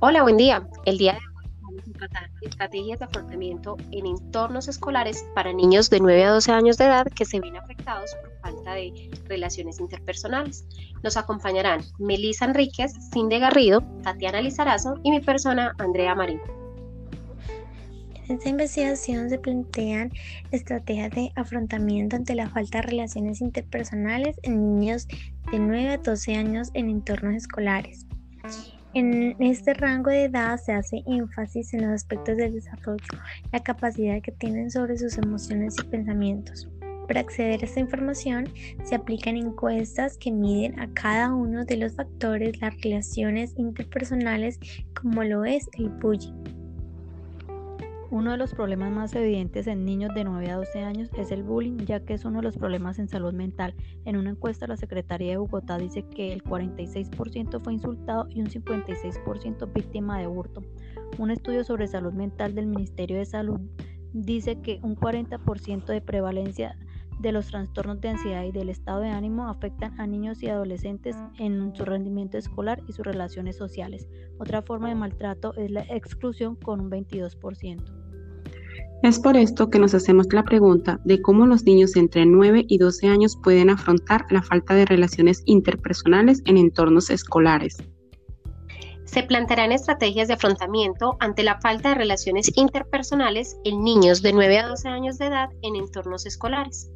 Hola, buen día. El día de hoy vamos a tratar estrategias de afrontamiento en entornos escolares para niños de 9 a 12 años de edad que se ven afectados por falta de relaciones interpersonales. Nos acompañarán Melisa Enríquez, Cinde Garrido, Tatiana Lizarazo y mi persona, Andrea Marín. En esta investigación se plantean estrategias de afrontamiento ante la falta de relaciones interpersonales en niños de 9 a 12 años en entornos escolares. En este rango de edad se hace énfasis en los aspectos del desarrollo, la capacidad que tienen sobre sus emociones y pensamientos. Para acceder a esta información se aplican encuestas que miden a cada uno de los factores las relaciones interpersonales como lo es el bullying. Uno de los problemas más evidentes en niños de 9 a 12 años es el bullying, ya que es uno de los problemas en salud mental. En una encuesta, la Secretaría de Bogotá dice que el 46% fue insultado y un 56% víctima de hurto. Un estudio sobre salud mental del Ministerio de Salud dice que un 40% de prevalencia de los trastornos de ansiedad y del estado de ánimo afectan a niños y adolescentes en su rendimiento escolar y sus relaciones sociales. Otra forma de maltrato es la exclusión con un 22%. Es por esto que nos hacemos la pregunta de cómo los niños entre 9 y 12 años pueden afrontar la falta de relaciones interpersonales en entornos escolares. Se plantearán estrategias de afrontamiento ante la falta de relaciones interpersonales en niños de 9 a 12 años de edad en entornos escolares.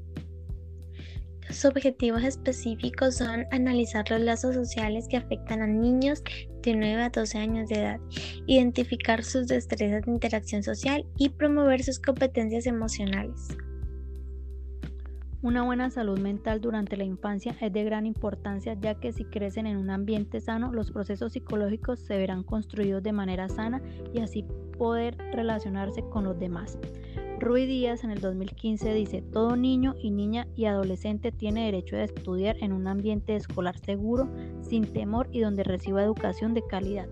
Los objetivos específicos son analizar los lazos sociales que afectan a niños de 9 a 12 años de edad, identificar sus destrezas de interacción social y promover sus competencias emocionales. Una buena salud mental durante la infancia es de gran importancia ya que si crecen en un ambiente sano, los procesos psicológicos se verán construidos de manera sana y así poder relacionarse con los demás. Rui Díaz en el 2015 dice, todo niño y niña y adolescente tiene derecho a estudiar en un ambiente escolar seguro, sin temor y donde reciba educación de calidad.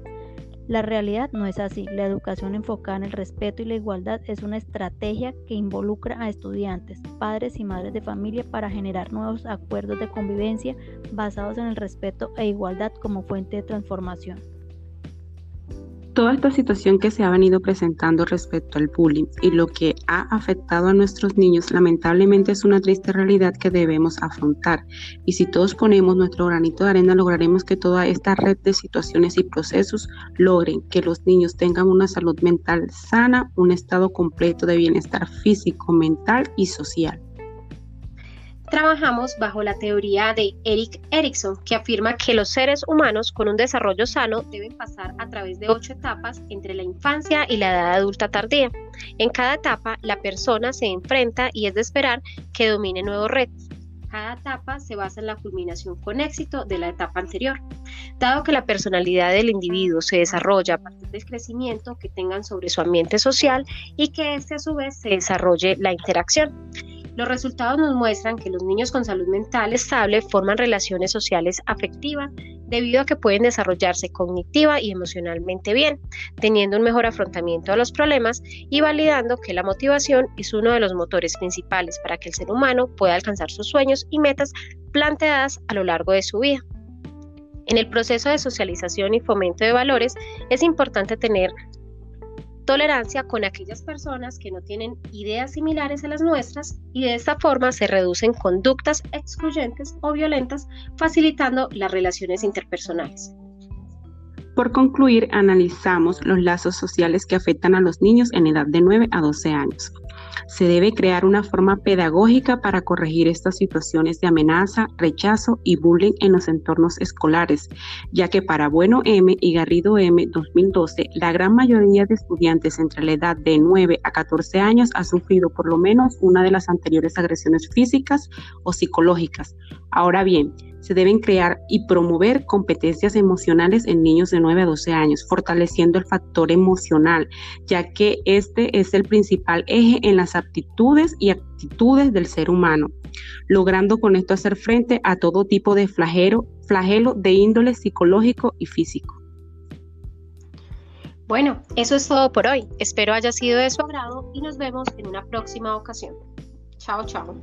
La realidad no es así. La educación enfocada en el respeto y la igualdad es una estrategia que involucra a estudiantes, padres y madres de familia para generar nuevos acuerdos de convivencia basados en el respeto e igualdad como fuente de transformación. Toda esta situación que se ha venido presentando respecto al bullying y lo que ha afectado a nuestros niños lamentablemente es una triste realidad que debemos afrontar. Y si todos ponemos nuestro granito de arena lograremos que toda esta red de situaciones y procesos logren que los niños tengan una salud mental sana, un estado completo de bienestar físico, mental y social trabajamos bajo la teoría de Eric Erickson, que afirma que los seres humanos con un desarrollo sano deben pasar a través de ocho etapas entre la infancia y la edad adulta tardía. En cada etapa, la persona se enfrenta y es de esperar que domine nuevos retos. Cada etapa se basa en la culminación con éxito de la etapa anterior. Dado que la personalidad del individuo se desarrolla a partir del crecimiento que tengan sobre su ambiente social y que éste a su vez se desarrolle la interacción. Los resultados nos muestran que los niños con salud mental estable forman relaciones sociales afectivas debido a que pueden desarrollarse cognitiva y emocionalmente bien, teniendo un mejor afrontamiento a los problemas y validando que la motivación es uno de los motores principales para que el ser humano pueda alcanzar sus sueños y metas planteadas a lo largo de su vida. En el proceso de socialización y fomento de valores es importante tener tolerancia con aquellas personas que no tienen ideas similares a las nuestras y de esta forma se reducen conductas excluyentes o violentas, facilitando las relaciones interpersonales. Por concluir, analizamos los lazos sociales que afectan a los niños en edad de 9 a 12 años. Se debe crear una forma pedagógica para corregir estas situaciones de amenaza, rechazo y bullying en los entornos escolares, ya que para Bueno M y Garrido M 2012, la gran mayoría de estudiantes entre la edad de 9 a 14 años ha sufrido por lo menos una de las anteriores agresiones físicas o psicológicas. Ahora bien, se deben crear y promover competencias emocionales en niños de 9 a 12 años, fortaleciendo el factor emocional, ya que este es el principal eje en las aptitudes y actitudes del ser humano, logrando con esto hacer frente a todo tipo de flagelo, flagelo de índole psicológico y físico. Bueno, eso es todo por hoy. Espero haya sido de su agrado y nos vemos en una próxima ocasión. Chao, chao.